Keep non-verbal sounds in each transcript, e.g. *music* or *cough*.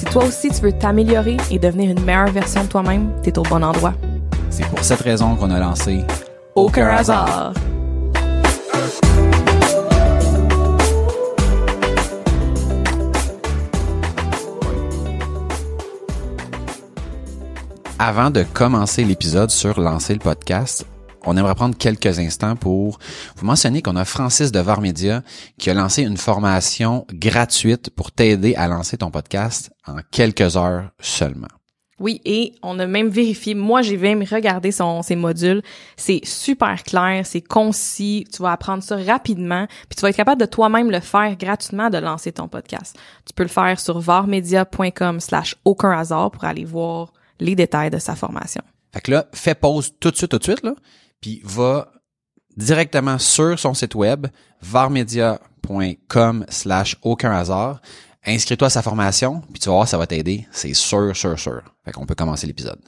Si toi aussi tu veux t'améliorer et devenir une meilleure version de toi-même, t'es au bon endroit. C'est pour cette raison qu'on a lancé Aucun hasard. Avant de commencer l'épisode sur lancer le podcast, on aimerait prendre quelques instants pour vous mentionner qu'on a Francis de Varmedia qui a lancé une formation gratuite pour t'aider à lancer ton podcast en quelques heures seulement. Oui, et on a même vérifié. Moi, j'ai même regardé son, ses modules. C'est super clair, c'est concis. Tu vas apprendre ça rapidement, puis tu vas être capable de toi-même le faire gratuitement de lancer ton podcast. Tu peux le faire sur varmedia.com slash aucun hasard pour aller voir les détails de sa formation. Fait que là, fais pause tout de suite, tout de suite, là, puis va directement sur son site web, varmedia.com slash aucun hasard. Inscris-toi à sa formation, puis tu vas voir, ça va t'aider. C'est sûr, sûr, sûr. Fait qu'on peut commencer l'épisode.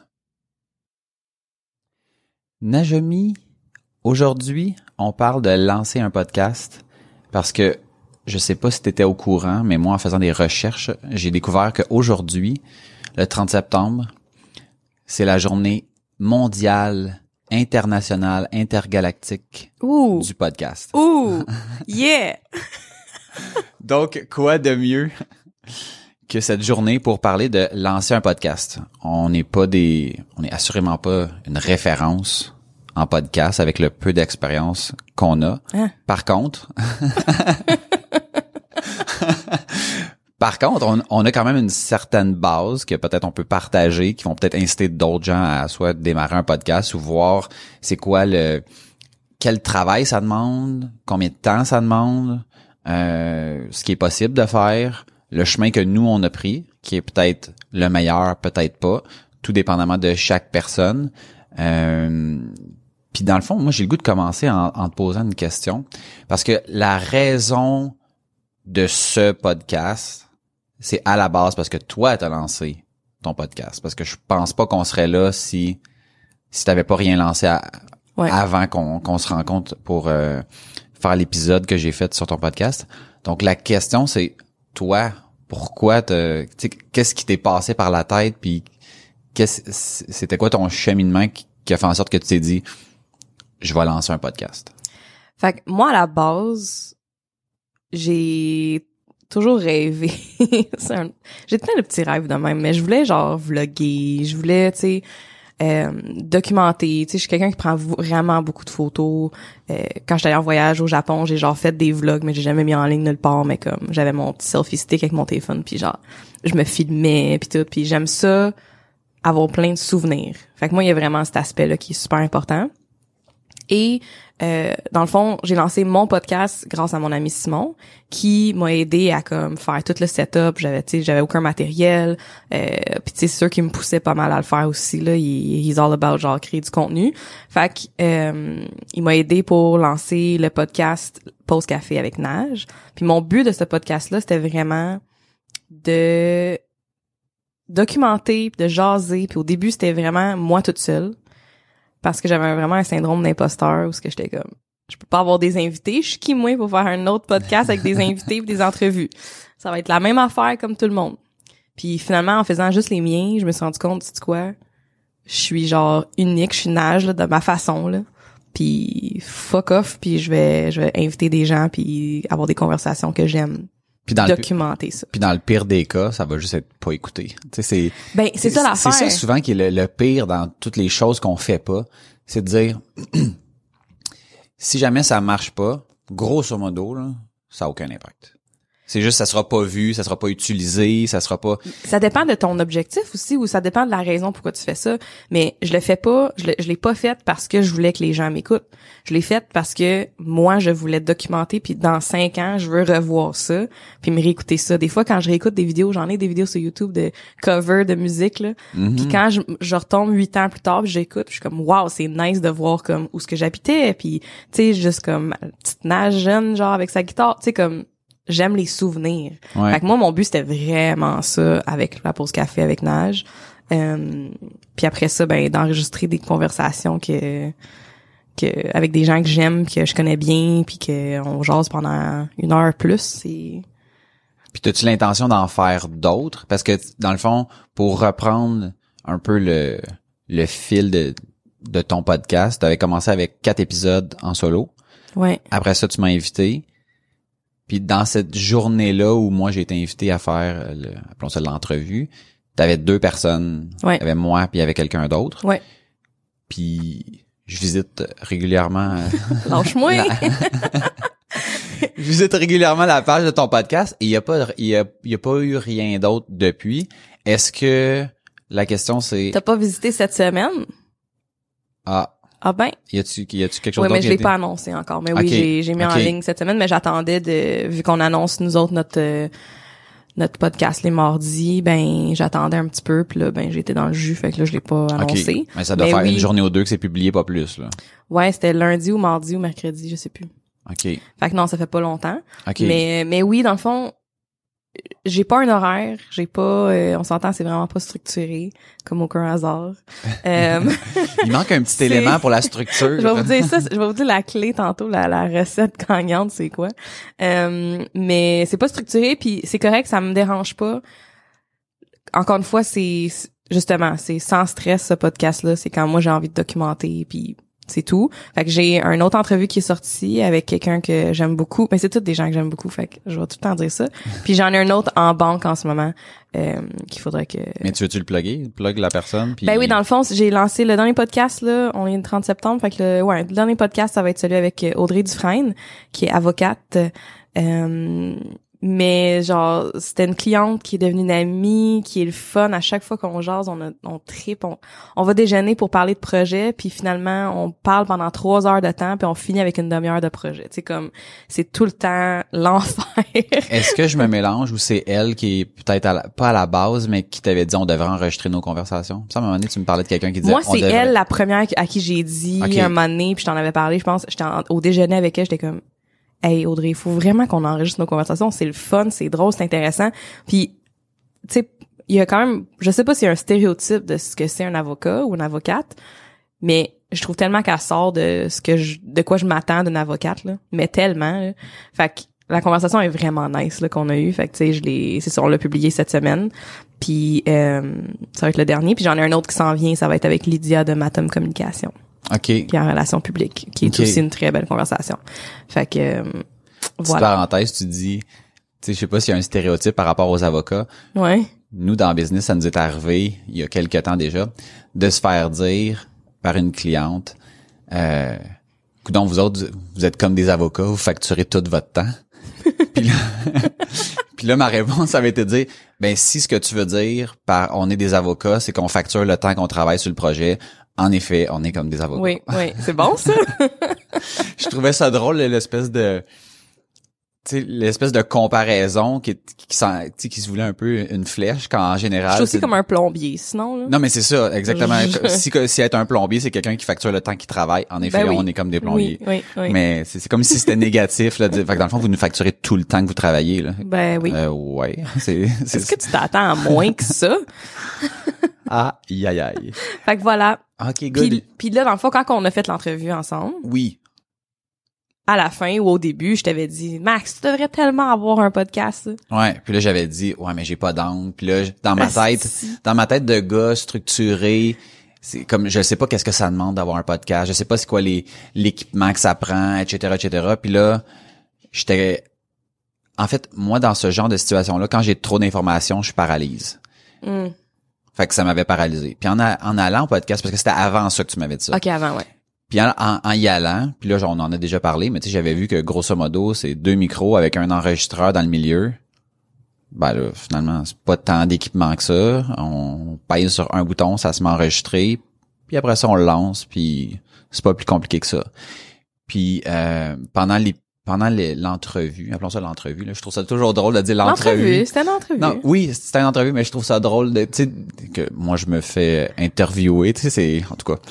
Najemi, aujourd'hui, on parle de lancer un podcast parce que je sais pas si tu étais au courant, mais moi, en faisant des recherches, j'ai découvert qu'aujourd'hui, le 30 septembre, c'est la journée mondiale, internationale, intergalactique Ouh! du podcast. Ouh! *laughs* Yeah! Donc, quoi de mieux que cette journée pour parler de lancer un podcast? On n'est pas des, on n'est assurément pas une référence en podcast avec le peu d'expérience qu'on a. Hein? Par contre, *laughs* par contre, on, on, a quand même une certaine base que peut-être on peut partager, qui vont peut-être inciter d'autres gens à soit démarrer un podcast ou voir c'est quoi le, quel travail ça demande, combien de temps ça demande, euh, ce qui est possible de faire, le chemin que nous on a pris, qui est peut-être le meilleur, peut-être pas, tout dépendamment de chaque personne. Euh, puis dans le fond, moi j'ai le goût de commencer en, en te posant une question, parce que la raison de ce podcast, c'est à la base parce que toi t'as lancé ton podcast, parce que je pense pas qu'on serait là si si t'avais pas rien lancé à, Ouais. avant qu'on qu'on se rencontre pour euh, faire l'épisode que j'ai fait sur ton podcast. Donc la question c'est toi, pourquoi te qu'est-ce qui t'est passé par la tête puis qu'est-ce c'était quoi ton cheminement qui, qui a fait en sorte que tu t'es dit je vais lancer un podcast? Fait que moi, à la base, j'ai toujours rêvé. *laughs* J'ai plein de petits rêves de même, mais je voulais genre vlogger, je voulais, tu sais, euh, documenter. Tu sais, je suis quelqu'un qui prend vraiment beaucoup de photos. Euh, quand j'étais en voyage au Japon, j'ai genre fait des vlogs, mais j'ai jamais mis en ligne nulle part. Mais comme j'avais mon petit selfie stick avec mon téléphone, puis genre je me filmais, puis tout. Puis j'aime ça, avoir plein de souvenirs. Fait que moi, il y a vraiment cet aspect-là qui est super important. Et euh, dans le fond, j'ai lancé mon podcast grâce à mon ami Simon, qui m'a aidé à comme faire tout le setup. J'avais, tu sais, j'avais aucun matériel. Euh, Puis tu sûr qu'il me poussait pas mal à le faire aussi. Là, il, he's all about genre créer du contenu. Fait que euh, il m'a aidé pour lancer le podcast Pause Café avec Nage. Puis mon but de ce podcast-là, c'était vraiment de documenter, de jaser. Puis au début, c'était vraiment moi toute seule parce que j'avais vraiment un syndrome d'imposteur où ce que j'étais comme je peux pas avoir des invités, je suis qui moi pour faire un autre podcast avec des invités et des entrevues. Ça va être la même affaire comme tout le monde. Puis finalement en faisant juste les miens, je me suis rendu compte, tu quoi, je suis genre unique, je suis nage là, de ma façon là. Puis fuck off, puis je vais je vais inviter des gens puis avoir des conversations que j'aime Puis dans le documenter ça. puis dans le pire des cas, ça va juste être pas écouté. C'est Ben c'est ça l'affaire. C'est ça souvent qui est le, le pire dans toutes les choses qu'on fait pas, c'est de dire *clears throat* si jamais ça marche pas, grosso modo là, ça a aucun impact. C'est juste, ça sera pas vu, ça sera pas utilisé, ça sera pas. Ça dépend de ton objectif aussi, ou ça dépend de la raison pourquoi tu fais ça. Mais je le fais pas, je, l'ai pas fait parce que je voulais que les gens m'écoutent. Je l'ai fait parce que moi, je voulais documenter, puis dans cinq ans, je veux revoir ça, puis me réécouter ça. Des fois, quand je réécoute des vidéos, j'en ai des vidéos sur YouTube de cover de musique, là. Mhm. Puis quand je, je retombe huit ans plus tard, j'écoute, je suis comme wow, c'est nice de voir comme où ce que j'habitais, puis tu sais juste comme petite nage jeune genre avec sa guitare, tu sais comme j'aime les souvenirs. Ouais. Fait que moi mon but c'était vraiment ça avec la pause café avec Nage. Euh, puis après ça ben d'enregistrer des conversations que que avec des gens que j'aime, que je connais bien, puis que on jase pendant une heure plus, c'est Puis as-tu l'intention d'en faire d'autres? Parce que, dans le fond, pour reprendre un peu le, le fil de, de ton podcast, tu avais commencé avec quatre épisodes en solo. ouais. Après ça, tu m'as invité. Puis dans cette journée-là où moi j'ai été invité à faire, euh, le, appelons ça l'entrevue, t'avais deux personnes. Ouais. Il y avait moi puis il y avait quelqu'un d'autre. Ouais. Puis je visite régulièrement. euh, *laughs* Lâche-moi. la- *laughs* je visite régulièrement la page de ton podcast et il y a pas, il y a, y a pas eu rien d'autre depuis. Est-ce que la question c'est T'as pas visité cette semaine? Ah Ah ben y a-tu y a-tu quelque chose Oui, mais je l'ai pas annoncé encore. Mais oui, j'ai, j'ai mis en ligne cette semaine, mais j'attendais de, vu qu'on annonce nous autres notre, euh, notre podcast les mardis, ben, j'attendais un petit peu, puis là, ben, j'étais dans le jus, fait que là, je l'ai pas annoncé. Mais ça doit Mais faire oui. une journée ou deux que c'est publié, pas plus là. Ouais, c'était lundi ou mardi ou mercredi, je sais plus. Ok. Fait que non, ça fait pas longtemps. Ok. Mais, mais oui, dans le fond, j'ai pas un horaire, j'ai pas, euh, on s'entend, c'est vraiment pas structuré, comme aucun hasard. *laughs* Euh, Il manque un petit *laughs* élément pour la structure. je vais vous dire ça, je vais vous dire la clé tantôt, la, la recette gagnante, c'est quoi. Euh, mais c'est pas structuré, puis c'est correct, ça me dérange pas. Encore une fois, c'est justement, c'est sans stress ce podcast-là. C'est quand moi j'ai envie de documenter, puis c'est tout. Fait que j'ai un autre entrevue qui est sortie avec quelqu'un que j'aime beaucoup. Mais c'est tous des gens que j'aime beaucoup, fait que je vais tout le temps dire ça. *laughs* Puis j'en ai un autre en banque en ce moment euh, qu'il faudrait que Mais tu veux-tu le plugger? Plug la personne. Puis... ben oui, dans le fond, j'ai lancé le dernier podcast là, on est le 30 septembre, fait que le, ouais, le dernier podcast ça va être celui avec Audrey Dufresne qui est avocate euh, mais genre c'était une cliente qui est devenue une amie, qui est le fun à chaque fois qu'on jase, on a, on tripe, on, on va déjeuner pour parler de projet, puis finalement on parle pendant trois heures de temps, puis on finit avec une demi-heure de projet. C'est comme c'est tout le temps *laughs* l'enfer. Est-ce que je me mélange ou c'est elle qui est peut-être à la- pas à la base, mais qui t'avait dit on devrait enregistrer nos conversations? Ça, à un moment donné, tu me parlais de quelqu'un qui disait Moi, c'est devrait- elle la première à qui j'ai dit Ok. un moment donné, puis je t'en avais parlé, je pense, j'étais au déjeuner avec elle, j'étais comme Hey Audrey, il faut vraiment qu'on enregistre nos conversations, c'est le fun, c'est drôle, c'est intéressant. Puis tu sais, il y a quand même je sais pas s'il y a un stéréotype de ce que c'est un avocat ou une avocate, mais je trouve tellement qu'elle sort de ce que je de quoi je m'attends d'une avocate là, mais tellement. là. Fait que la conversation est vraiment nice là qu'on a eu, fait que tu sais je l'ai c'est ça on l'a publié cette semaine. Puis euh, ça va être le dernier, puis j'en ai un autre qui s'en vient, ça va être avec Lydia de Matom Communication, OK. qui est en relation publique, qui est aussi une très belle conversation. Fait que euh, Petite voilà. parenthèse, tu dis, tu sais, je sais pas s'il y a un stéréotype par rapport aux avocats. Ouais. Nous, dans le business, ça nous est arrivé, il y a quelques temps déjà, de se faire dire par une cliente, euh, donc vous autres, vous êtes comme des avocats, vous facturez tout votre temps. *laughs* puis, là, *laughs* puis là, ma réponse avait été de dire, ben si ce que tu veux dire par on est des avocats, c'est qu'on facture le temps qu'on travaille sur le projet. En effet, on est comme des avocats. Oui, oui, c'est bon ça? *laughs* Je trouvais ça drôle l'espèce de tu sais l'espèce de comparaison qui qui, sais, qui se voulait un peu une flèche quand en Je général suis aussi c'est- comme un plombier, sinon là. non mais c'est ça exactement Je- si si être un plombier c'est quelqu'un qui facture le temps qu'il travaille en effet Ben oui. on est comme des plombiers Oui, oui, oui. mais c'est c'est comme si c'était négatif là fait que dans le fond vous nous facturez tout le temps que vous travaillez là Ben oui. Euh, ouais *laughs* c'est c'est Est-ce que tu t'attends à moins que ça? *laughs* ah aïe aïe aïe *laughs* Fait que voilà. ok good Puis, puis là, dans le fond, quand on a fait l'entrevue ensemble, oui à la fin ou au début, je t'avais dit, Max, tu devrais tellement avoir un podcast. ouais puis là j'avais dit ouais mais j'ai pas d'angle puis là dans ma tête Asti. dans ma tête de gars structuré, c'est comme je sais pas qu'est-ce que ça demande d'avoir un podcast, je sais pas c'est quoi les l'équipement que ça prend, etc., etc. Puis là, j'étais en fait moi dans ce genre de situation là, quand j'ai trop d'informations, je paralyse. Hmm. Fait que ça m'avait paralysé. Puis en, a- en allant au podcast, parce que c'était avant ça que tu m'avais dit ça. OK, avant, ouais. Puis en, en- en y allant, puis là on en a déjà parlé, mais tu sais j'avais vu que grosso modo c'est deux micros avec un enregistreur dans le milieu, ben là, finalement, c'est pas tant d'équipement que ça. On pèse sur un bouton, ça se met enregistré, puis après ça, on le lance, puis c'est pas plus compliqué que ça. Puis euh, pendant les pendant l'entrevue, appelons ça l'entrevue, là, je trouve ça toujours drôle de dire l'entrevue. C'était une entrevue. Non, oui, c'était une entrevue, mais je trouve ça drôle de, tu sais, que moi je me fais interviewer, tu sais, c'est, en tout cas. *laughs*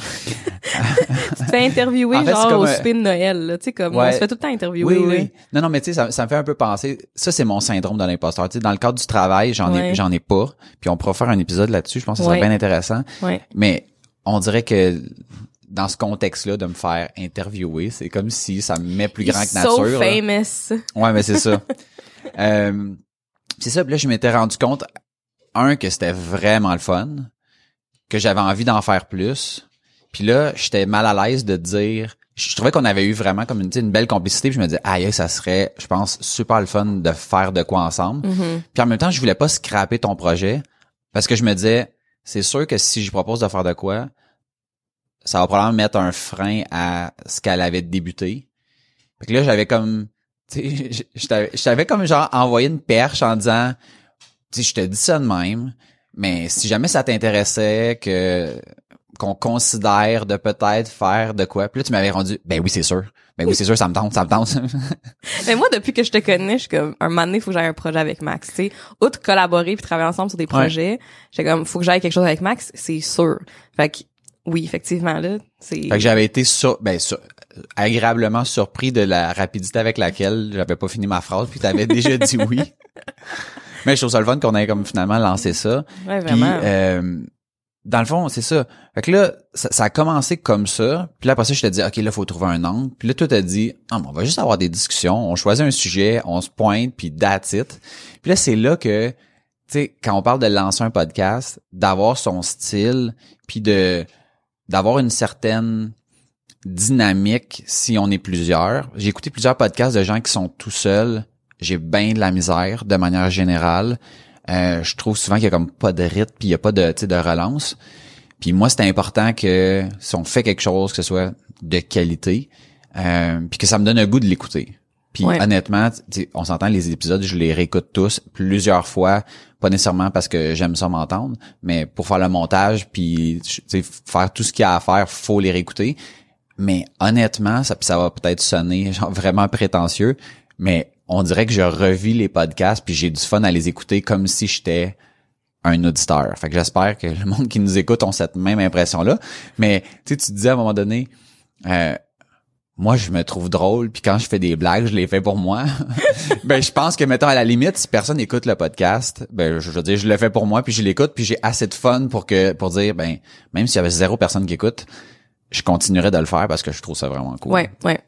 Tu te fais interviewer *laughs* En fait, c'est genre comme au souper de Noël, là. Tu sais, comme, Ouais. on se fait tout le temps interviewer. Oui, oui. Non, non, mais tu sais, ça, ça me fait un peu penser. Ça, c'est mon syndrome de l'imposteur. Tu sais, dans le cadre du travail, j'en ai, j'en ai pas. Puis on pourra faire un épisode là-dessus. Je pense que ça serait Ouais. bien intéressant. Ouais. Mais on dirait que dans ce contexte-là, de me faire interviewer, c'est comme si ça me met plus grand que So nature. là. famous. Ouais, mais c'est ça. *laughs* Euh, c'est ça. Puis là, je m'étais rendu compte, un, que c'était vraiment le fun, que j'avais envie d'en faire plus. Puis là, j'étais mal à l'aise de dire... Je trouvais qu'on avait eu vraiment comme une, une belle complicité. Puis je me disais, aïe, ça serait, je pense, super le fun de faire de quoi ensemble. Mhm. Puis en même temps, je voulais pas scraper ton projet parce que je me disais, c'est sûr que si je propose de faire de quoi, ça va probablement mettre un frein à ce qu'elle avait débuté. Fait que là, j'avais comme, *laughs* tu sais, je- t'avais- comme genre envoyé une perche en disant, tu sais, je te dis ça de même, mais si jamais ça t'intéressait que qu'on considère de peut-être faire de quoi, puis là tu m'avais rendu, ben oui c'est sûr, ben oui c'est sûr ça me tente, ça me tente. *laughs* Mais moi, depuis que je te connais, je suis comme, un moment donné, faut que j'aille un projet avec Max, tu sais. Outre collaborer puis travailler ensemble sur des projets, j'étais comme, faut que j'aille quelque chose avec Max, c'est sûr. Fait que, oui, effectivement, là, c'est... Fait que j'avais été sur, ben, sur- agréablement surpris de la rapidité avec laquelle j'avais pas fini ma phrase puis t'avais déjà dit oui. *laughs* Mais je trouve ça le fun qu'on ait comme finalement lancé ça. Ouais, Puis vraiment. euh, dans le fond, c'est ça. Fait que là, ça, ça a commencé comme ça. Puis là, après ça, je te dis, OK, là, faut trouver un angle. Puis là, toi, t'as dit, ah, mais on va juste avoir des discussions. On choisit un sujet, on se pointe, puis that's it. Puis là, c'est là que, tu sais, quand on parle de lancer un podcast, d'avoir son style, puis de d'avoir une certaine dynamique si on est plusieurs. J'ai écouté plusieurs podcasts de gens qui sont tout seuls. J'ai bien de la misère de manière générale. Euh, je trouve souvent qu'il y a comme pas de rythme puis il y a pas de, de relance. Puis moi, c'est important que si on fait quelque chose, que ce soit de qualité, euh, puis que ça me donne un goût de l'écouter. Puis Ouais. honnêtement, on s'entend les épisodes, je les réécoute tous plusieurs fois, pas nécessairement parce que j'aime ça m'entendre, mais pour faire le montage puis faire tout ce qu'il y a à faire, faut les réécouter. Mais honnêtement, ça, ça va peut-être sonner *laughs* genre vraiment prétentieux, mais on dirait que je revis les podcasts puis j'ai du fun à les écouter comme si j'étais un auditeur. Fait que j'espère que le monde qui nous écoute ont cette même impression-là. Mais tu sais, tu te disais à un moment donné, euh, moi, je me trouve drôle, puis quand je fais des blagues, je les fais pour moi. *laughs* ben, je pense que, mettons, à la limite, si personne écoute le podcast, ben, je veux dire, je le fais pour moi, puis je l'écoute, puis j'ai assez de fun pour que, pour dire, ben, même s'il y avait zéro personne qui écoute, je continuerai de le faire parce que je trouve ça vraiment cool. Ouais, ouais.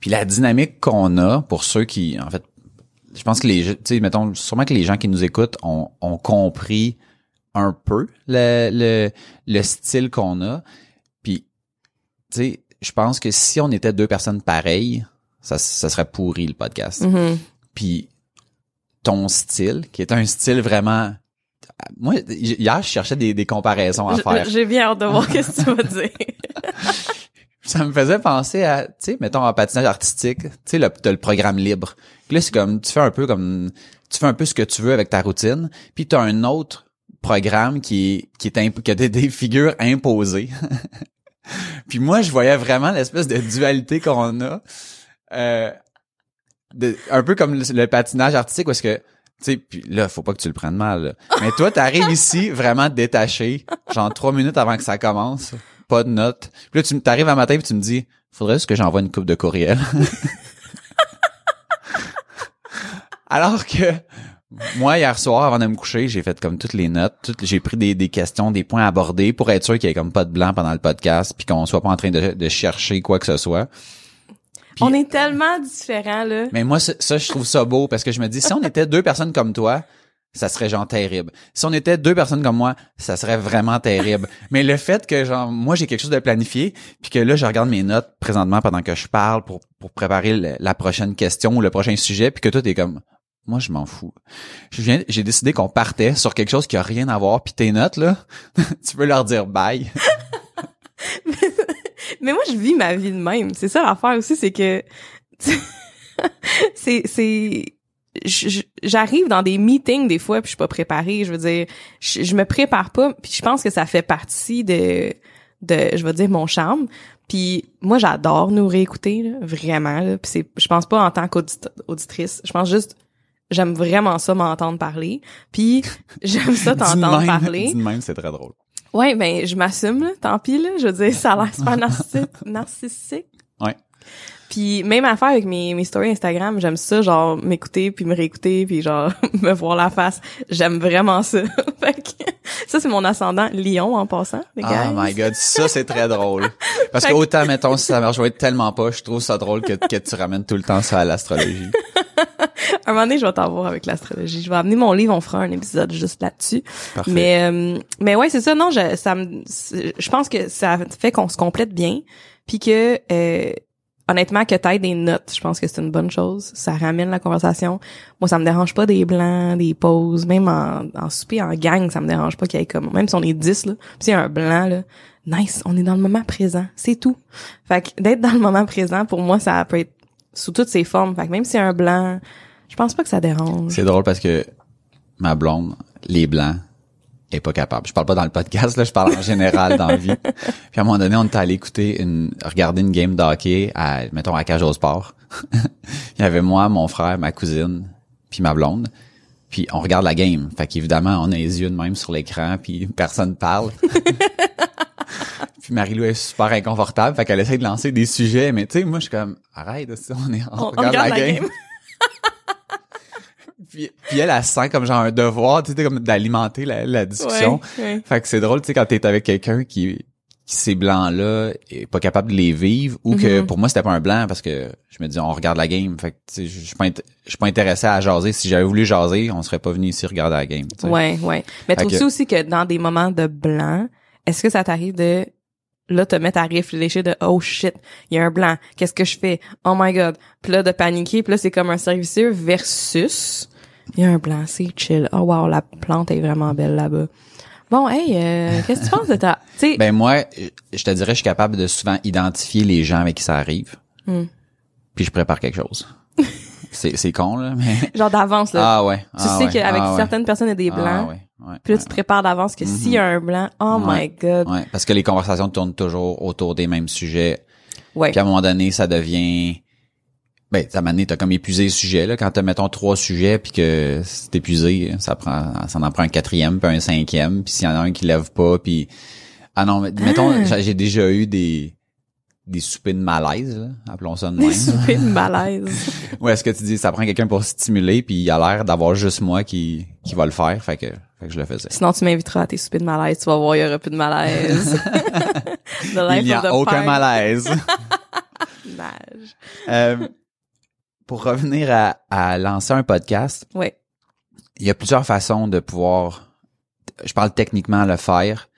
Puis la dynamique qu'on a pour ceux qui, en fait, je pense que les, tu sais, mettons, sûrement que les gens qui nous écoutent ont, ont compris un peu le, le, le style qu'on a. Puis, tu sais, je pense que si on était deux personnes pareilles, ça, ça serait pourri le podcast. Mhm. Puis ton style, qui est un style vraiment... Moi, hier, je cherchais des, des comparaisons à faire. J'ai bien hâte de voir qu'est-ce que tu vas dire. *laughs* ça me faisait penser à, tu sais, mettons en patinage artistique, tu sais, le, t'as le programme libre. Puis là, c'est comme, tu fais un peu comme, tu fais un peu ce que tu veux avec ta routine. Puis t'as un autre programme qui qui est, qui a des, des figures imposées. *laughs* puis moi, je voyais vraiment l'espèce de dualité qu'on a. Euh, de- un peu comme le, le patinage artistique, parce que, tu sais, puis là, faut pas que tu le prennes mal. là. Mais toi, t'arrives *laughs* ici vraiment détaché, genre trois minutes avant que ça commence, pas de notes. Puis là, tu t'arrives un matin et tu me dis, faudrait juste que j'envoie une coupe de courriel. *laughs* Alors que moi, hier soir, avant de me coucher, j'ai fait comme toutes les notes, toutes, j'ai pris des, des questions, des points abordés pour être sûr qu'il y ait comme pas de blanc pendant le podcast, puis qu'on soit pas en train de, de chercher quoi que ce soit. On est tellement différents, là. Mais moi, ça, ça, je trouve ça beau parce que je me dis, si on était deux personnes comme toi, ça serait genre terrible. Si on était deux personnes comme moi, ça serait vraiment terrible. Mais le fait que genre moi j'ai quelque chose de planifié, puis que là je regarde mes notes présentement pendant que je parle pour pour préparer le- la prochaine question ou le prochain sujet, puis que toi t'es comme moi je m'en fous. J'ai décidé qu'on partait sur quelque chose qui a rien à voir, puis tes notes là, *laughs* tu peux leur dire bye. *laughs* Mais moi, je vis ma vie de même. C'est ça l'affaire aussi, c'est que *laughs* c'est c'est j'arrive dans des meetings des fois puis je suis pas préparée je veux dire je, je me prépare pas puis je pense que ça fait partie de de je vais dire mon charme puis moi j'adore nous réécouter là, vraiment là. puis c'est je pense pas en tant qu'auditrice je pense juste j'aime vraiment ça m'entendre parler puis *laughs* j'aime ça *laughs* t'entendre parler dis même, c'est très drôle. Ouais, ben je m'assume, tant pis là. Je veux dire, ça a l'air super narcissique. narcissique. Ouais. Puis même affaire avec mes, mes stories Instagram, j'aime ça, genre m'écouter puis me réécouter puis genre *laughs* me voir la face. J'aime vraiment ça. *laughs* fait que ça c'est mon ascendant Lion en passant, les gars. Oh my god, ça c'est très drôle. *laughs* Parce que autant, mettons, si ça marche ouais, tellement pas, je trouve ça drôle que, que tu ramènes tout le temps ça à l'astrologie. Un moment donné, je vais t'en voir avec l'astrologie. Je vais amener mon livre, on fera un épisode juste là-dessus. Mais euh, mais ouais, c'est ça. Non, je ça me, je pense que ça fait qu'on se complète bien, puis que euh, honnêtement que t'aies des notes, je pense que c'est une bonne chose. Ça ramène la conversation. Moi, ça me dérange pas des blancs, des pauses, même en, en souper en gang, ça me dérange pas qu'il y ait comme même si on est 10 là, puis s'il y a un blanc là, nice, on est dans le moment présent, c'est tout. Fait que d'être dans le moment présent pour moi ça peut être sous toutes ses formes. Fait que même s'il y a un blanc, je pense pas que ça dérange. C'est drôle parce que ma blonde, les blancs, est pas capable. Je parle pas dans le podcast, là, je parle en général dans la vie. Puis à un moment donné, on était allé écouter une, regarder une game de hockey à, mettons, à Cage au Sport. *laughs* Il y avait moi, mon frère, ma cousine, puis ma blonde. Puis on regarde la game. Fait qu'évidemment, on a les yeux de même sur l'écran, puis personne parle. *laughs* puis Marie-Lou est super inconfortable, fait qu'elle essaie de lancer des sujets, mais tu sais, moi, je suis comme, arrête, on est, on, On- on regarde, la, game. *laughs* Puis, puis elle, elle sent comme genre un devoir, tu sais, comme d'alimenter la, la discussion. Ouais, ouais. Fait que c'est drôle, tu sais, quand t'es avec quelqu'un qui, qui ces blancs-là est pas capable de les vivre, ou que Mhm. pour moi c'était pas un blanc parce que je me dis on regarde la game. Fait que tu sais, je suis pas, je suis pas intéressé à jaser. Si j'avais voulu jaser, on serait pas venu ici regarder la game. tu sais. Ouais, ouais. Mais trouves-tu que- aussi que dans des moments de blanc, est-ce que ça t'arrive de là te mettre à réfléchir de oh shit, il y a un blanc, qu'est-ce que je fais? Oh my god. Puis là de paniquer, puis là c'est comme un servicieux versus il y a un blanc, c'est chill. Oh wow, la plante est vraiment belle là-bas. Bon, hey, euh, qu'est-ce que tu penses de ta Ben moi, je te dirais, je suis capable de souvent identifier les gens avec qui ça arrive. Hmm. Puis je prépare quelque chose. *laughs* c'est c'est con là, mais *laughs* genre d'avance là. ah ouais. tu ah sais ouais, qu'avec ah ouais, certaines personnes il y a des ah blancs. ouais, ouais, Puis là ouais, tu te prépares d'avance que s'il y a un blanc, oh Ouais. my god. ouais, parce que les conversations tournent toujours autour des mêmes sujets. Ouais. Puis à un moment donné, ça devient ben, à un moment donné, t'as comme épuisé le sujet, là. Quand t'as, mettons, trois sujets, puis que c'est épuisé, ça prend, ça en prend un quatrième, puis un cinquième, puis s'il y en a un qui lève pas, puis... Ah non, mais, mettons, j'ai j'ai déjà eu des des soupers de malaise, là, appelons ça de Des même. soupers de *laughs* malaise. Ou est-ce que tu dis, ça prend quelqu'un pour stimuler, puis il a l'air d'avoir juste moi qui, qui va le faire, fait que, fait que je le faisais. Sinon, tu m'inviteras à tes soupers de malaise. Tu vas voir, il y aura plus de malaise. *laughs* Il n'y a aucun malaise. *laughs* Nage. Euh, pour revenir à, à lancer un podcast, Ouais. il y a plusieurs façons de pouvoir, je parle techniquement le faire.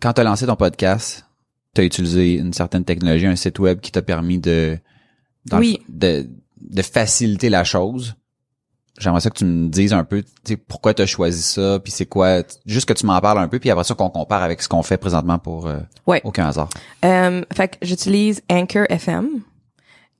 Quand tu as lancé ton podcast, tu as utilisé une certaine technologie, un site web qui t'a permis de, Oui. de, de faciliter la chose. J'aimerais ça que tu me dises un peu pourquoi tu as choisi ça, puis c'est quoi, juste que tu m'en parles un peu, puis après ça qu'on compare avec ce qu'on fait présentement pour euh, Ouais. aucun hasard. Euh, fait que j'utilise Anchor FM,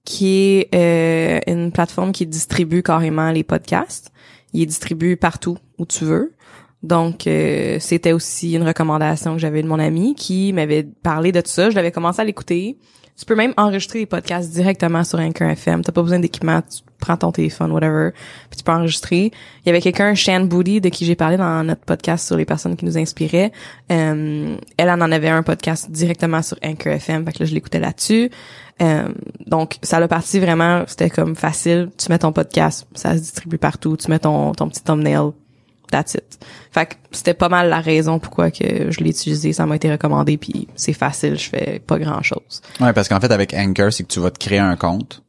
qui est euh, une plateforme qui distribue carrément les podcasts. Il est distribué partout où tu veux. Donc, euh, c'était aussi une recommandation que j'avais de mon ami qui m'avait parlé de tout ça. Je l'avais commencé à l'écouter. Tu peux même enregistrer les podcasts directement sur Anchor FM. T'as pas besoin d'équipement. Tu prends ton téléphone, whatever, puis tu peux enregistrer. Il y avait quelqu'un, Shan Booty, de qui j'ai parlé dans notre podcast sur les personnes qui nous inspiraient. Euh, elle en avait un podcast directement sur Anchor FM. Fait que là, je l'écoutais là-dessus. Euh, donc, ça l'a parti vraiment, c'était comme facile. Tu mets ton podcast, ça se distribue partout. Tu mets ton, ton petit thumbnail. That's it. Fait que c'était pas mal la raison pourquoi que je l'ai utilisé. Ça m'a été recommandé, puis c'est facile. Je fais pas grand-chose. Ouais, parce qu'en fait, avec Anchor, c'est que tu vas te créer un compte.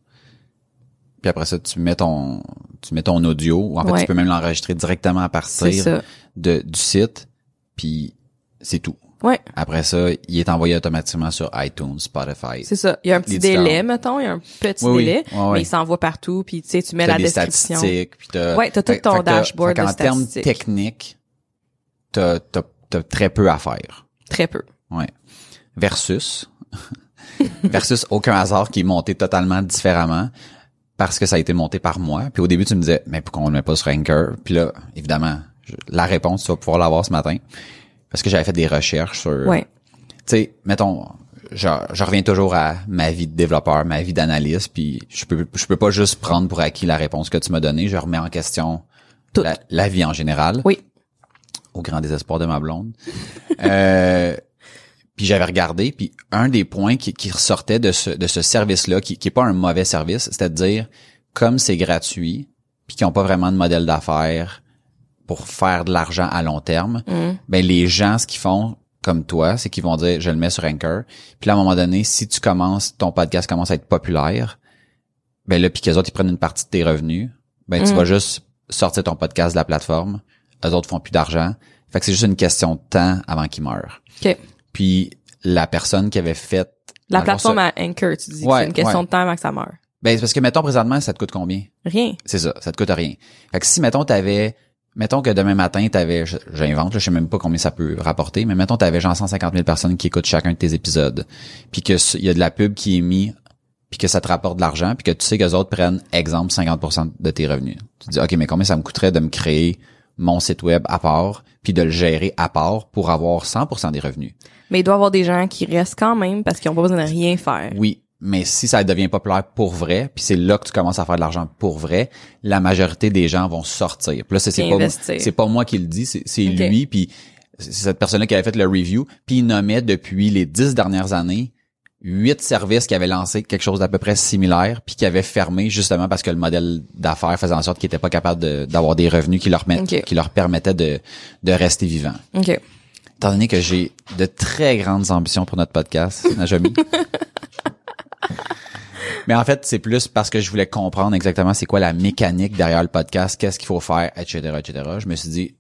Puis après ça, tu mets ton, tu mets ton audio. Ou en fait, Ouais. tu peux même l'enregistrer directement à partir de, du site. Puis c'est tout. Ouais, Après ça, il est envoyé automatiquement sur iTunes, Spotify. c'est ça. Il y a un petit délai, mettons. Il y a un petit Oui, oui. délai. Ouais. Mais il s'envoie partout, puis tu sais, tu mets T'as la des description. statistiques, puis t'as... Ouais, t'as tout ton fait dashboard fait de qu'en termes techniques, t'as, t'as, t'as très peu à faire. Très peu. Ouais. Versus, *laughs* versus aucun hasard qui est monté totalement différemment. parce que ça a été monté par moi. Puis au début, tu me disais, mais pourquoi on le met pas sur Anchor? Puis là, évidemment, je- la réponse, tu vas pouvoir l'avoir ce matin. Parce que j'avais fait des recherches sur... Ouais. Tu sais, mettons, je, je reviens toujours à ma vie de développeur, ma vie d'analyste, puis je peux je peux pas juste prendre pour acquis la réponse que tu m'as donnée. Je remets en question la, la vie en général, Oui. au grand désespoir de ma blonde. *laughs* euh, puis j'avais regardé, puis un des points qui, qui ressortait de ce, de ce service-là, qui, qui est pas un mauvais service, c'était de dire, comme c'est gratuit, puis qu'ils ont pas vraiment de modèle d'affaires pour faire de l'argent à long terme, Mm. ben les gens, ce qu'ils font, comme toi, c'est qu'ils vont dire, je le mets sur Anchor. Puis là, à un moment donné, si tu commences, ton podcast commence à être populaire, ben là, puis qu'eux autres, ils prennent une partie de tes revenus, ben tu Mm. vas juste sortir ton podcast de la plateforme. Eux autres font plus d'argent. Fait que c'est juste une question de temps avant qu'ils meurent. OK. Puis la personne qui avait fait... La plateforme ça- à Anchor, tu dis que Ouais, c'est une question ouais. de temps avant que ça meure. Ben, c'est parce que, mettons, présentement, ça te coûte combien? Rien. C'est ça, ça te coûte rien. Fait que si, mettons, t'avais, mettons que demain matin, t'avais, je- j'invente, je sais même pas combien ça peut rapporter, mais mettons, t'avais genre 150 000 personnes qui écoutent chacun de tes épisodes, puis que s- il y a de la pub qui est mis, puis que ça te rapporte de l'argent, puis que tu sais que les autres prennent, exemple, 50% de tes revenus. Tu te dis, OK, mais combien ça me coûterait de me créer mon site web à part, puis de le gérer à part pour avoir 100% des revenus? Mais il doit y avoir des gens qui restent quand même parce qu'ils ont pas besoin de rien faire. Oui, mais si ça devient populaire pour vrai, puis c'est là que tu commences à faire de l'argent pour vrai, la majorité des gens vont sortir. Puis là, c'est pas moi- investir. c'est pas moi qui le dis, c'est lui puis c'est cette personne-là qui avait fait le review, puis il nommait depuis les dix dernières années huit services qui avaient lancé quelque chose d'à peu près similaire puis qui avaient fermé justement parce que le modèle d'affaires faisait en sorte qu'ils étaient pas capables de- d'avoir des revenus qui leur qui permettaient de de rester vivants. OK. Étant donné que j'ai de très grandes ambitions pour notre podcast, Najami. *laughs* Mais en fait, c'est plus parce que je voulais comprendre exactement c'est quoi la mécanique derrière le podcast, qu'est-ce qu'il faut faire, etc., etc. Je me suis dit,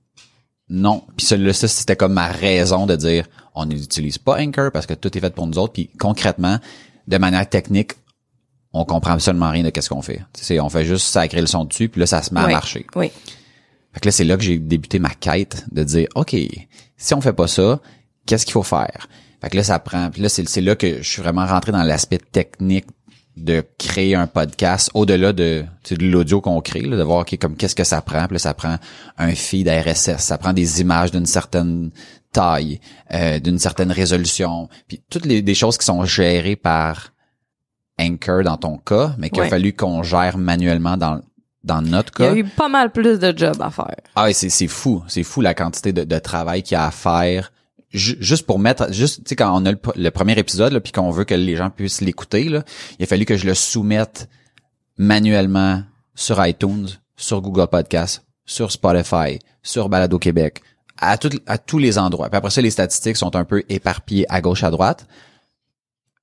non. Puis celui-là, ça, c'était comme ma raison de dire, on n'utilise pas Anchor parce que tout est fait pour nous autres. Puis concrètement, de manière technique, on comprend absolument rien de qu'est-ce qu'on fait. On fait juste sacrer le son dessus, puis là, ça se met à marcher. Oui. Fait que là, c'est là que j'ai débuté ma quête de dire, OK, si on fait pas ça, qu'est-ce qu'il faut faire? Fait que là, ça prend, puis là, c'est, c'est là que je suis vraiment rentré dans l'aspect technique de créer un podcast au-delà de, de l'audio qu'on crée, là, de voir, comme qu'est-ce que ça prend? Puis là, ça prend un feed RSS, ça prend des images d'une certaine taille, euh, d'une certaine résolution, puis toutes les, des choses qui sont gérées par Anchor dans ton cas, mais qu'il a fallu qu'on gère manuellement dans, dans notre Il y cas. a eu pas mal plus de jobs à faire. Ah c'est c'est fou, c'est fou la quantité de, de travail qu'il y a à faire juste pour mettre juste tu sais quand on a le, pr- le premier épisode là puis qu'on veut que les gens puissent l'écouter là, il a fallu que je le soumette manuellement sur iTunes, sur Google Podcast, sur Spotify, sur Balado Québec, à tout- à tous les endroits. Puis après ça les statistiques sont un peu éparpillées à gauche à droite.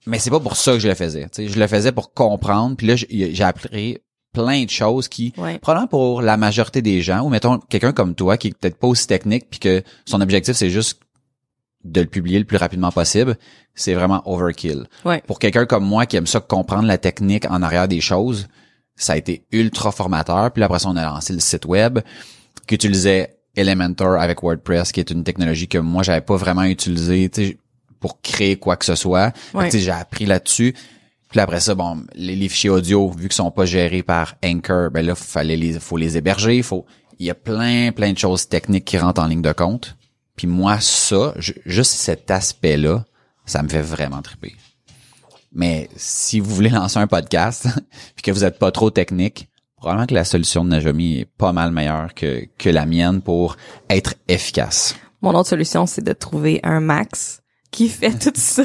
Mais c'est pas pour ça que je le faisais, tu sais, je le faisais pour comprendre puis là j'ai j'ai appris plein de choses qui Ouais. probablement pour la majorité des gens ou mettons quelqu'un comme toi qui est peut-être pas aussi technique puis que son objectif c'est juste de le publier le plus rapidement possible, c'est vraiment overkill. Ouais. Pour quelqu'un comme moi qui aime ça comprendre la technique en arrière des choses, ça a été ultra formateur. Puis après ça, on a lancé le site web qui utilisait Elementor avec WordPress, qui est une technologie que moi, j'avais pas vraiment utilisée pour créer quoi que ce soit. Ouais. J'ai appris là-dessus. Puis après ça, bon, les, les fichiers audio, vu qu'ils sont pas gérés par Anchor, ben là, fallait les, faut les héberger, faut, il y a plein, plein de choses techniques qui rentrent en ligne de compte. Puis moi, ça, ju- juste cet aspect-là, ça me fait vraiment triper. Mais si vous voulez lancer un podcast, *laughs* puis que vous êtes pas trop technique, probablement que la solution de Najami est pas mal meilleure que, que la mienne pour être efficace. Mon autre solution, c'est de trouver un max qui fait tout *laughs* ça.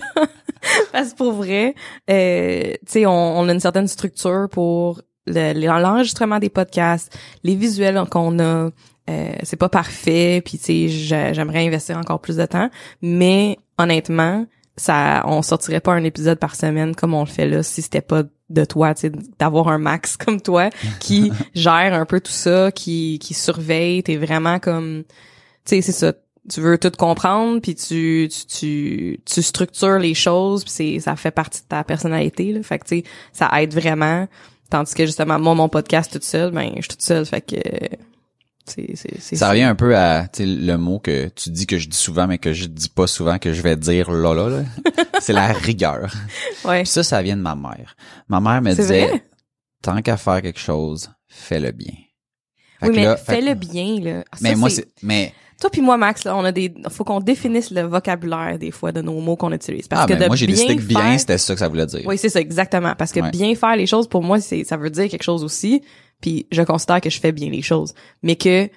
Parce que pour vrai, euh, tu sais, on, on a une certaine structure pour le- l'enregistrement des podcasts, les visuels qu'on a. Euh, c'est pas parfait, puis tu sais, j'a- j'aimerais investir encore plus de temps, mais honnêtement, ça, on sortirait pas un épisode par semaine comme on le fait là si c'était pas de toi, tu sais, d'avoir un max *laughs* comme toi qui *laughs* gère un peu tout ça, qui qui surveille, t'es vraiment comme, tu sais, c'est ça, tu veux tout comprendre puis tu tu tu, tu structures les choses puis c'est ça fait partie de ta personnalité là. Fait que tu sais ça aide vraiment tandis que justement moi mon podcast toute seule ben je suis toute seule fait que c'est c'est c'est Ça revient un peu à le mot que tu dis que je dis souvent, mais que je dis pas souvent, que je vais dire là, là, là. *laughs* c'est la rigueur. ouais Puis ça, ça vient de ma mère. Ma mère me disait, vrai? tant qu'à faire quelque chose, fais-le bien. Fait Oui, mais là, fait- fais-le bien, là. Ça, Mais moi, c'est- c'est, mais, Toi puis moi, Max, là, on a des, faut qu'on définisse le vocabulaire des fois de nos mots qu'on utilise. Parce ah, que ben, de moi, j'ai décidé que bien, faire- c'était ça que ça voulait dire. Oui, c'est ça, exactement. Parce que Ouais. bien faire les choses, pour moi, c'est, ça veut dire quelque chose aussi. Puis je considère que je fais bien les choses. Mais que,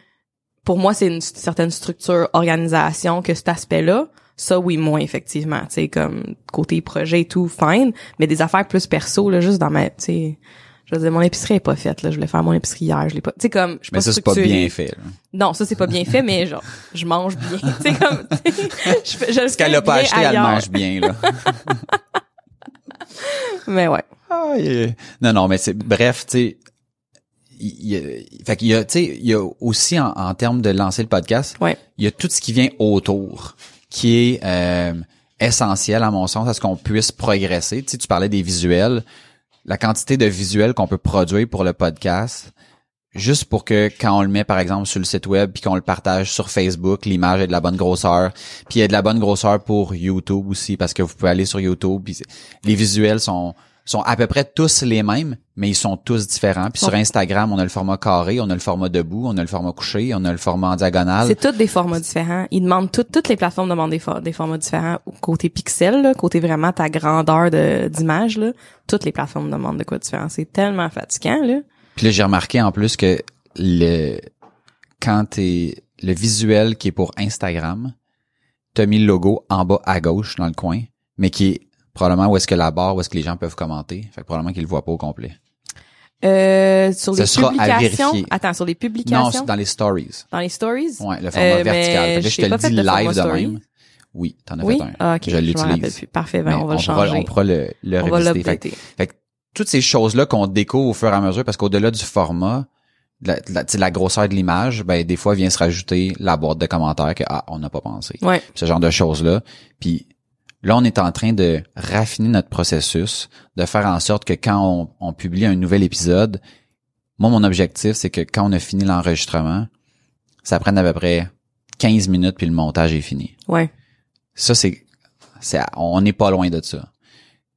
pour moi, c'est une certaine structure, organisation, que cet aspect-là, ça, oui, moins, effectivement. Tu sais, comme, côté projet et tout, fine. Mais des affaires plus perso, là, juste dans ma, tu sais, je veux dire, mon épicerie est pas faite, là. Je voulais faire mon épicerie hier, je l'ai pas, tu sais, comme, je suis mais pas ça, c'est pas bien fait. là. Non, ça c'est pas bien fait, mais genre je mange bien. *laughs* Tu sais comme je, je le Ce qu'elle a pas acheté, elle mange bien, là. *laughs* Mais ouais. Ah, Non, non, mais c'est bref, tu sais. Il y a, fait qu'il y a, tu sais, il y a aussi en, en termes de lancer le podcast, Ouais. il y a tout ce qui vient autour, qui est euh, essentiel à mon sens à ce qu'on puisse progresser. Tu sais, tu parlais des visuels, la quantité de visuels qu'on peut produire pour le podcast, juste pour que quand on le met par exemple sur le site web puis qu'on le partage sur Facebook, l'image est de la bonne grosseur, puis il y a de la bonne grosseur pour YouTube aussi parce que vous pouvez aller sur YouTube puis les visuels sont sont à peu près tous les mêmes, mais ils sont tous différents. Puis sur Ouais. Instagram, on a le format carré, on a le format debout, on a le format couché, on a le format en diagonale. C'est tous des formats différents. Ils demandent toutes toutes les plateformes demandent des, for- des formats différents côté pixel, là, côté vraiment ta grandeur de d'image là. Toutes les plateformes demandent de quoi différent. C'est tellement fatigant là. Puis là, j'ai remarqué en plus que le quand t'es le visuel qui est pour Instagram, t'as mis le logo en bas à gauche dans le coin, mais qui est probablement où est-ce que la barre, où est-ce que les gens peuvent commenter. Fait que probablement qu'ils le voient pas au complet. Euh, sur Ce les sera à publications? Attends, sur les Non, publications? c'est dans les stories. dans les stories? Ouais, le format Euh, vertical. Fait que là, je te le dis live de story. même. Oui, t'en as Oui? fait un. Ah, ok. Je l'utilise. Parfait. Ben, on va le pourra- changer. on pourra le, le on va. Fait que-. Fait que toutes ces choses-là qu'on découvre au fur et à mesure, parce qu'au-delà du format, de la, de la, la grosseur de l'image, ben des fois vient se rajouter la boîte de commentaires que ah on n'a pas pensé. Ouais. Ce genre de choses-là. Puis là, on est en train de raffiner notre processus, de faire en sorte que quand on, on publie un nouvel épisode, moi mon objectif c'est que quand on a fini l'enregistrement, ça prenne à peu près 15 minutes puis le montage est fini. Ouais. Ça, c'est, c'est, on n'est pas loin de ça.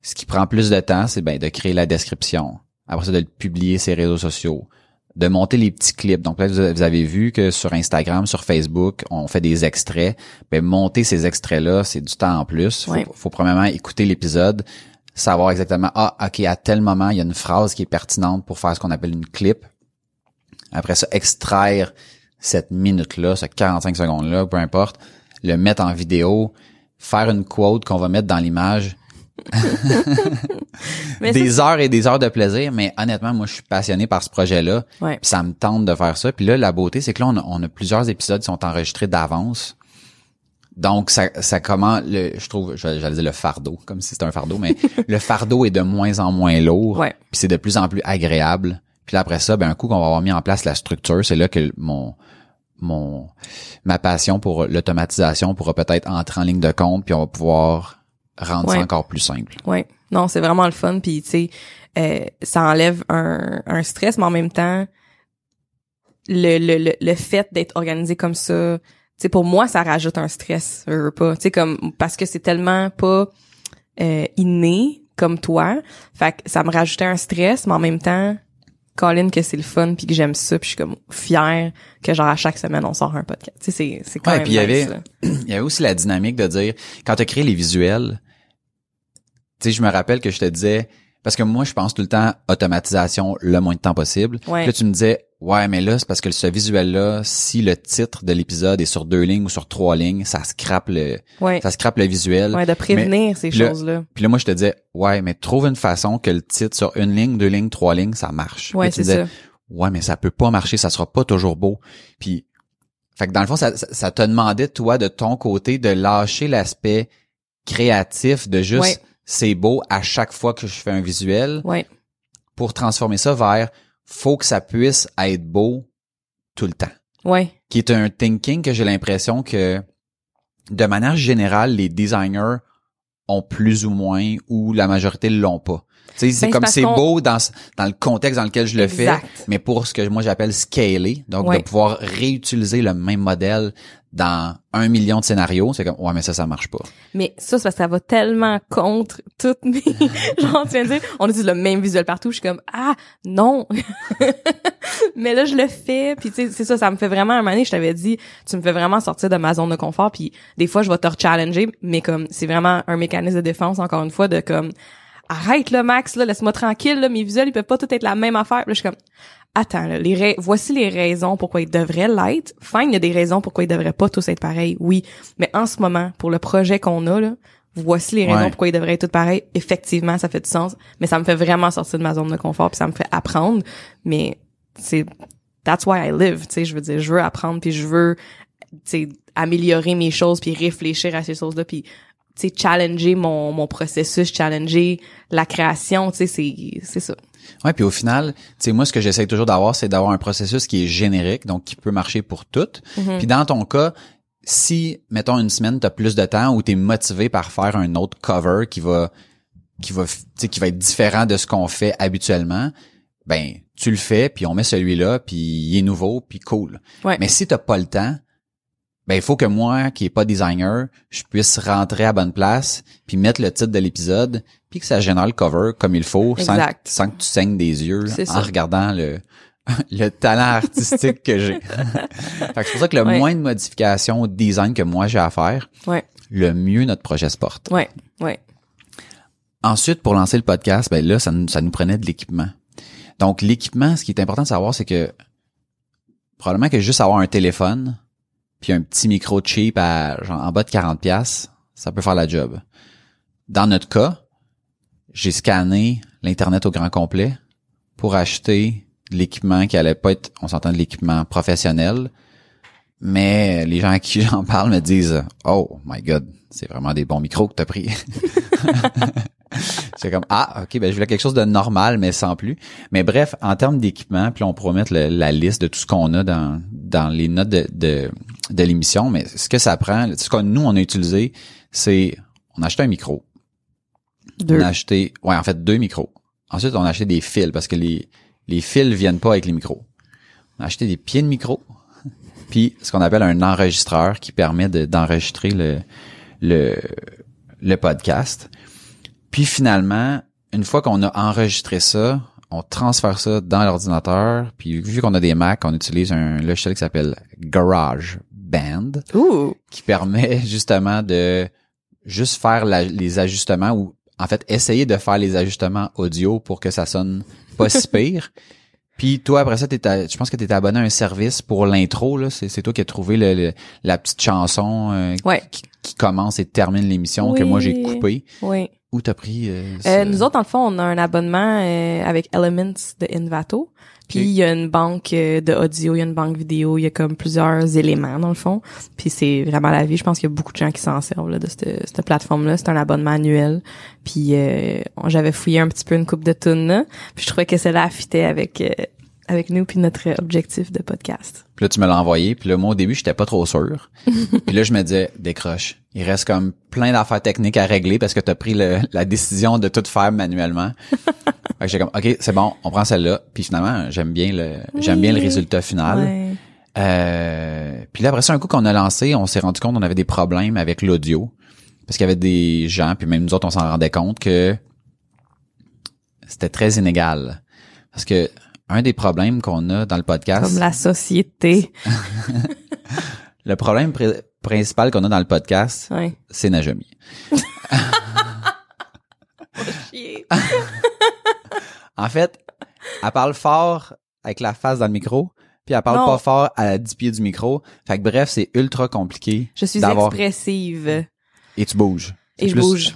Ce qui prend plus de temps, c'est ben, de créer la description. Après ça, de le publier sur les réseaux sociaux. De monter les petits clips. Donc là, vous avez vu que sur Instagram, sur Facebook, on fait des extraits. Ben, monter ces extraits-là, c'est du temps en plus. Faut, Ouais. faut premièrement écouter l'épisode, savoir exactement, ah, ok, à tel moment, il y a une phrase qui est pertinente pour faire ce qu'on appelle une clip. Après ça, extraire cette minute-là, ce 45 secondes-là, peu importe, le mettre en vidéo, faire une quote qu'on va mettre dans l'image. *laughs* Des heures et des heures de plaisir, mais honnêtement, moi, je suis passionné par ce projet-là. ça- ouais. Puis ça me tente de faire ça. Puis là, la beauté, c'est que là, on a, on a plusieurs épisodes qui sont enregistrés d'avance. Donc, ça, ça comment le, je trouve, j'allais j'allais dire le fardeau, comme si c'était un fardeau, mais *laughs* le fardeau est de moins en moins lourd. Ouais. Puis c'est de plus en plus agréable. Puis là, après ça, ben, un coup qu'on va avoir mis en place la structure, c'est là que mon, mon, ma passion pour l'automatisation pourra peut-être entrer en ligne de compte, puis on va pouvoir rendre ça encore plus simple. Ouais. Non, c'est vraiment le fun. Puis, tu sais, euh, ça enlève un, un stress, mais en même temps, le, le, le, le fait d'être organisé comme ça, tu sais, pour moi, ça rajoute un stress, je veux pas. Tu sais, comme, parce que c'est tellement pas euh, inné comme toi. Fait que ça me rajoutait un stress, mais en même temps, Colin, que c'est le fun, puis que j'aime ça, puis je suis comme fière que genre à chaque semaine, on sort un podcast. Tu sais, c'est, c'est quand Ouais, même puis il y avait-. *clears throat* Il y avait aussi la dynamique de dire, quand tu as créé les visuels, tu sais, je me rappelle que je te disais, parce que moi, je pense tout le temps automatisation le moins de temps possible. Ouais. Puis Là, tu me disais, ouais, mais là, c'est parce que ce visuel-là, si le titre de l'épisode est sur deux lignes ou sur trois lignes, ça scrape le, Ouais. ça scrape le visuel. Ouais, de prévenir ces choses-là. Puis là, moi, je te disais, ouais, mais trouve une façon que le titre sur une ligne, deux lignes, trois lignes, ça marche. Ouais, c'est disais, ça. ouais, mais ça peut pas marcher, ça sera pas toujours beau. Puis, fait que dans le fond, ça, ça, ça te demandait, toi, de ton côté, de lâcher l'aspect créatif, de juste. C'est beau à chaque fois que je fais un visuel, Ouais. pour transformer ça vers, faut que ça puisse être beau tout le temps. Ouais. Qui est un thinking que j'ai l'impression que, de manière générale, les designers ont plus ou moins, ou la majorité l'ont pas. Ben, c'est comme c'est beau dans, le contexte dans lequel je le fais, mais pour ce que moi j'appelle scaler, donc Ouais. de pouvoir réutiliser le même modèle dans un million de scénarios, c'est comme ouais mais ça ça marche pas. Mais ça, c'est parce que ça va tellement contre toutes mes... *laughs* Genre, tu viens de dire, on utilise le même visuel partout. Je suis comme, ah, non. *laughs* mais là, je le fais. Puis, tu sais, c'est ça, ça me fait vraiment... Un moment donné, je t'avais dit, tu me fais vraiment sortir de ma zone de confort. Puis, des fois, je vais te challenger, mais comme, c'est vraiment un mécanisme de défense, encore une fois, de comme, arrête là, Max, là, laisse-moi tranquille, là, mes visuels, ils peuvent pas tout être la même affaire. Puis là, je suis comme, attends, là, les ra- voici les raisons pourquoi ils devraient l'être. Fine, il y a des raisons pourquoi ils devraient pas tous être pareils, oui. Mais en ce moment, pour le projet qu'on a, là, voici les raisons Ouais. pourquoi ils devraient être tous pareils. Effectivement, ça fait du sens, mais ça me fait vraiment sortir de ma zone de confort, puis ça me fait apprendre. Mais c'est that's why I live, tu sais, je veux dire, je veux apprendre, puis je veux, tu sais, améliorer mes choses, puis réfléchir à ces choses-là, puis sais, challenger mon, mon processus, challenger la création, tu sais, c'est c'est ça. Ouais, puis au final, tu sais moi ce que j'essaie toujours d'avoir c'est d'avoir un processus qui est générique donc qui peut marcher pour toutes. Puis dans ton cas, si mettons une semaine tu as plus de temps ou tu es motivé par faire un autre cover qui va qui va f- tu sais qui va être différent de ce qu'on fait habituellement, ben tu le fais puis on met celui-là puis il est nouveau puis cool. Ouais. Mais si t'as pas le temps, ben il faut que moi qui est pas designer, je puisse rentrer à bonne place puis mettre le titre de l'épisode puis que ça génère le cover comme il faut sans, Exact. sans que tu saignes des yeux en ça. regardant le *laughs* le talent artistique que j'ai. *laughs* Fait que c'est pour ça que le Ouais. moins de modifications au design que moi j'ai à faire, Ouais, le mieux notre projet se porte. ouais, ouais. Ensuite, pour lancer le podcast, ben là, ça nous, ça nous prenait de l'équipement. Donc, l'équipement, ce qui est important de savoir, c'est que probablement que juste avoir un téléphone puis un petit micro cheap à genre en bas de 40 pièces, ça peut faire la job. Dans notre cas, j'ai scanné l'internet au grand complet pour acheter l'équipement qui allait pas être, on s'entend de l'équipement professionnel, mais les gens à qui *laughs* j'en parle me disent "Oh my god, c'est vraiment des bons micros que t'as pris." *laughs* C'est comme ah ok ben je voulais quelque chose de normal mais sans plus. Mais bref en termes d'équipement puis on pourra mettre la liste de tout ce qu'on a dans dans les notes de, de l'émission. Mais ce que ça prend, ce que nous on a utilisé, c'est on a acheté un micro, Deux. on a acheté ouais en fait deux micros. Ensuite on a acheté des fils parce que les les fils viennent pas avec les micros. On a acheté des pieds de micro *laughs* puis ce qu'on appelle un enregistreur qui permet de- d'enregistrer le le le podcast. Puis finalement, une fois qu'on a enregistré ça, on transfère ça dans l'ordinateur. Puis vu qu'on a des Mac, on utilise un logiciel qui s'appelle Ouh. qui permet *laughs* justement de juste faire la- les ajustements ou en fait essayer de faire les ajustements audio pour que ça sonne pas si *laughs* pire. Puis toi après ça, t'es je pense que tu étais abonné à un service pour l'intro là. C'est c'est toi qui as trouvé le- le- la petite chanson euh, Ouais. qui, qui commence et termine l'émission que moi j'ai Oui. coupée. Oui. Où t'as pris euh, Euh, nous autres, dans le fond, on a un abonnement euh, avec Elements de Envato. Puis il y a une banque euh, de audio, il y a une banque vidéo, il y a comme plusieurs éléments dans le fond. Puis c'est vraiment la vie. Je pense qu'il y a beaucoup de gens qui s'en servent là, de cette, cette plateforme-là. C'est un abonnement annuel. Puis euh, j'avais fouillé un petit peu une coupe de tunes. Puis je trouvais que celle-là fitait avec euh, avec nous puis notre objectif de podcast. Puis là, tu me l'as envoyé. Puis là, moi, au début, j'étais pas trop sûr. *laughs* puis là, je me disais, décroche. Il reste comme plein d'affaires techniques à régler parce que tu as pris le- la décision de tout faire manuellement. *laughs* comme, OK, c'est bon, on prend celle-là. Puis finalement, j'aime bien le j'aime bien le Oui. résultat final. Ouais. Euh, puis là, après ça, un coup qu'on a lancé, on s'est rendu compte qu'on avait des problèmes avec l'audio. Parce qu'il y avait des gens, puis même nous autres, on s'en rendait compte que c'était très inégal. Parce que un des problèmes qu'on a dans le podcast... Comme la société. *laughs* Le problème pr- principal qu'on a dans le podcast, Ouais. c'est Najami. *laughs* *laughs* En fait, elle parle fort avec la face dans le micro, puis elle parle Non. pas fort à 10 pieds du micro. Fait que bref, c'est ultra compliqué. Je suis expressive Et tu bouges. Et je plus- bouge.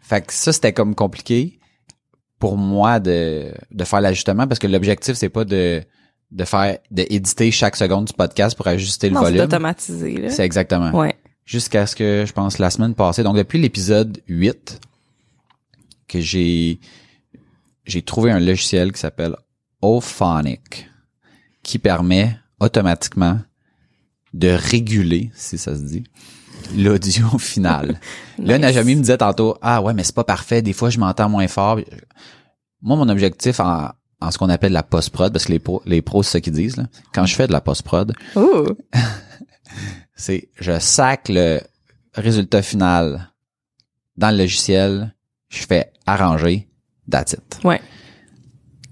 Fait que ça, c'était comme compliqué pour moi de, de faire l'ajustement parce que l'objectif, c'est pas de, de faire, de éditer chaque seconde du podcast pour ajuster le Non, c'est volume. automatisé. C'est exactement. Ouais. jusqu'à ce que je pense la semaine passée. Donc depuis l'épisode 8 que j'ai j'ai trouvé un logiciel qui s'appelle Ophonic qui permet automatiquement de réguler, si ça se dit, l'audio *laughs* final. Là. Najami me disait tantôt, ah ouais, mais c'est pas parfait, des fois je m'entends moins fort. Moi, mon objectif en, en ce qu'on appelle la post-prod, parce que les pros, les pros, c'est ça qu'ils disent, là. quand je fais de la post-prod. *laughs* C'est je sac le résultat final dans le logiciel, je fais arranger, that's it. Ouais.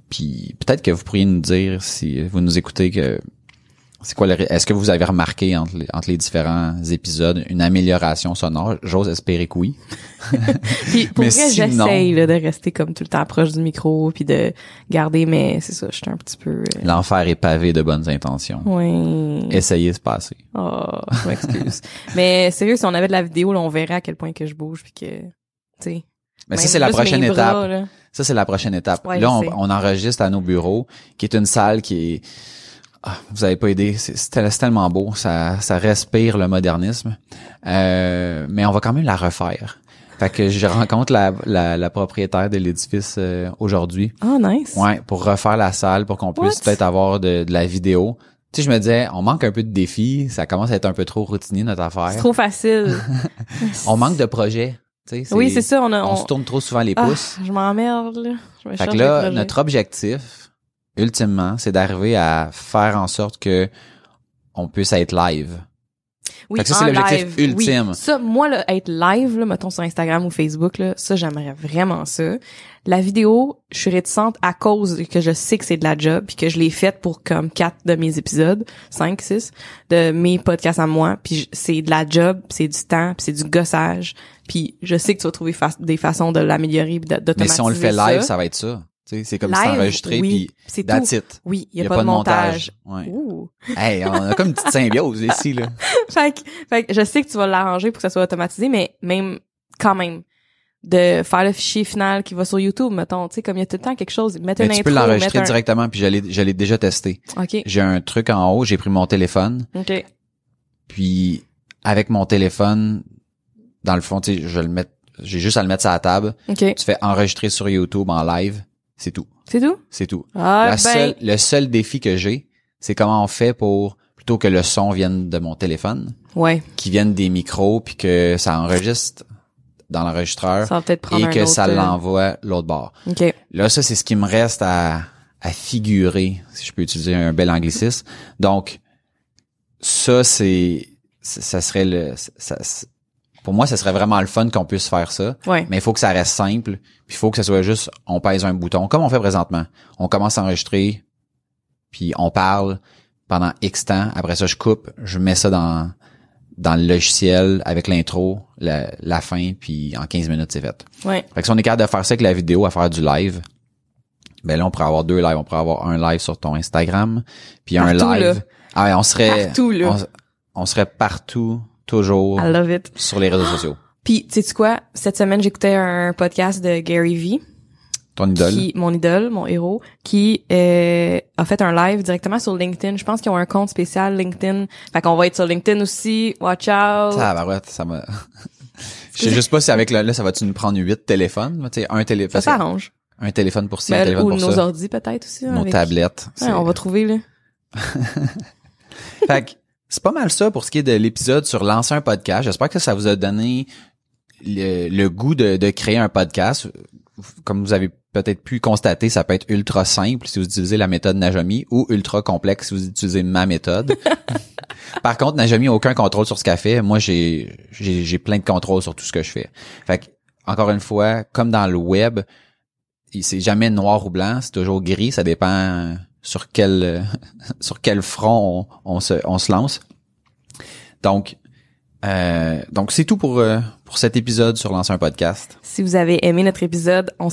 Puis peut-être que vous pourriez nous dire si vous nous écoutez que c'est quoi le, est-ce que vous avez remarqué entre les, entre les différents épisodes une amélioration sonore? J'ose espérer que oui. *laughs* Puis pour Mais vrai, sinon- j'essaye là, de rester comme tout le temps proche du micro puis de garder mais c'est ça, je suis un petit peu euh, L'enfer est pavé de bonnes intentions. oui. Essayez de passer. Oh, je m'excuse. *laughs* mais sérieux, si on avait de la vidéo, là, on verrait à quel point que je bouge puis que tu sais. Mais ça c'est la prochaine étape. bras. Ça, c'est la prochaine étape. Ouais, là, on, enregistre à nos bureaux, qui est une salle qui est... Ah, vous avez pas aidé, c'est c'est tel- c'est tellement beau, ça, ça respire le modernisme. Euh, mais on va quand même la refaire. Fait que je rencontre la, la, la propriétaire de l'édifice euh, aujourd'hui. Oh, nice. Ouais, pour refaire la salle, pour qu'on puisse peut-être avoir de, de la vidéo. Tu sais, je me disais, on manque un peu de défis, ça commence à être un peu trop routinier notre affaire. C'est trop facile. *laughs* On manque de projets. Oui, c'est ça, on a On, on, se tourne trop souvent les Ah, pouces. je m'emmerde là. Je me Fait que là, notre objectif, ultimement, c'est d'arriver à faire en sorte que on puisse être live. Oui, ça, c'est l'objectif oui. ultime. Ça, moi, là, être live, là, mettons sur Instagram ou Facebook, là, ça, j'aimerais vraiment ça. La vidéo, je suis réticente à cause que je sais que c'est de la job puis que je l'ai faite pour comme quatre de mes épisodes, cinq, six, de mes podcasts à moi. Puis c'est de la job, c'est du temps, puis c'est du gossage. Puis je sais que tu vas trouver fa- des façons de l'améliorer de- Mais d'automatiser si on le fait live, ça, va être ça. C'est comme si enregistré oui, puis c'est that's it. Oui, il y, a pas, de montage. Ouais. Ouh. Hey, on a comme une petite symbiose ici là. *laughs* fait, que, fait que je sais que tu vas l'arranger pour que ça soit automatisé, mais même quand même de faire le fichier final qui va sur YouTube, mettons, tu sais, comme il y a tout le temps quelque chose, mettre Mais une tu intro, peux l'enregistrer un... directement puis je l'ai je l'ai déjà testé. OK, J'ai un truc en haut, j'ai pris mon téléphone OK. puis avec mon téléphone dans le fond, tu sais, je le mettre j'ai juste à le mettre sur la table, OK. tu fais enregistrer sur YouTube en live, c'est tout. C'est tout? C'est tout. Ah, La ben, seule- le seul défi que j'ai, c'est comment on fait pour plutôt que le son vienne de mon téléphone, ouais, qu'il vienne des micros puis que ça enregistre dans l'enregistreur et que ça euh, l'envoie l'autre bord. OK. Là, ça c'est ce qui me reste à à figurer, si je peux utiliser un bel anglicisme. Donc ça c'est ça serait le ça- pour moi, ça serait vraiment le fun qu'on puisse faire ça. Ouais. Mais il faut que ça reste simple. Puis il faut que ça soit juste, on pèse un bouton, comme on fait présentement. On commence à enregistrer, puis on parle pendant X temps. Après ça, je coupe, je mets ça dans dans le logiciel avec l'intro, la, la fin, puis en 15 minutes, c'est fait. Ouais. Fait que si on est capable de faire ça avec la vidéo, à faire du live, ben là, on pourrait avoir deux lives. On pourrait avoir un live sur ton Instagram, puis un live. là. Ah ouais, on serait... Partout, là. On, on serait partout, toujours, I love it. sur les réseaux sociaux. Puis, tu sais quoi? Cette semaine, j'écoutais un podcast de Gary Vee. Ton idole. qui mon idole, mon héros, qui euh, a fait un live directement sur LinkedIn. Je pense qu'ils ont un compte spécial LinkedIn. Fait qu'on va être sur LinkedIn aussi. Watch out. Ça va, ça m'a. *laughs* Je sais juste pas si avec le, là, ça va-tu nous prendre huit téléphones, tu sais, un télé, ça s'arrange. un téléphone pour ci, un Ben, téléphone ou pour nos ça, ordi peut-être aussi. hein, nos avec- tablettes. Ouais, on va trouver là. *laughs* Fait que c'est pas mal ça pour ce qui est de l'épisode sur lancer un podcast. J'espère que ça vous a donné le, le goût de, de créer un podcast. Comme vous avez peut-être pu constater, ça peut être ultra simple si vous utilisez la méthode Najami ou ultra complexe si vous utilisez ma méthode. *laughs* Par contre, Najami a aucun contrôle sur ce qu'elle fait. Moi, j'ai, j'ai, plein de contrôle sur tout ce que je fais. Fait que, encore une fois, comme dans le web, c'est jamais noir ou blanc, c'est toujours gris. Ça dépend sur quel, *laughs* sur quel front on, se, on se lance. Donc, euh, donc c'est tout pour, euh, pour cet épisode sur lancer un podcast. Si vous avez aimé notre épisode, on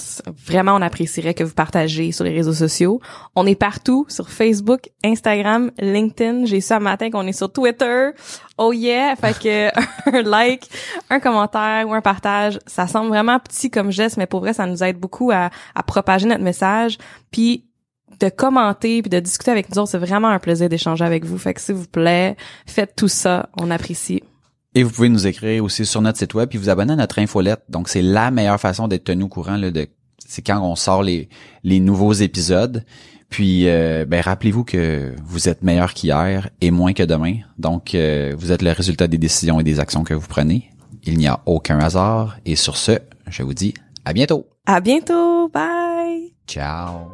vraiment on apprécierait que vous partagez sur les réseaux sociaux. On est partout sur Facebook, Instagram, LinkedIn. J'ai ça matin qu'on est sur Twitter. Oh yeah, fait que *laughs* un like, un commentaire ou un partage, ça semble vraiment petit comme geste, mais pour vrai ça nous aide beaucoup à, à propager notre message. Puis de commenter puis de discuter avec nous autres, c'est vraiment un plaisir d'échanger avec vous. Fait que s'il vous plaît, faites tout ça, on apprécie. Et vous pouvez nous écrire aussi sur notre site web puis vous abonner à notre infolette. Donc c'est la meilleure façon d'être tenu au courant là, de c'est quand on sort les les nouveaux épisodes. Puis euh, ben rappelez-vous que vous êtes meilleur qu'hier et moins que demain. Donc euh, vous êtes le résultat des décisions et des actions que vous prenez. Il n'y a aucun hasard et sur ce, je vous dis à bientôt. À bientôt, bye. Ciao.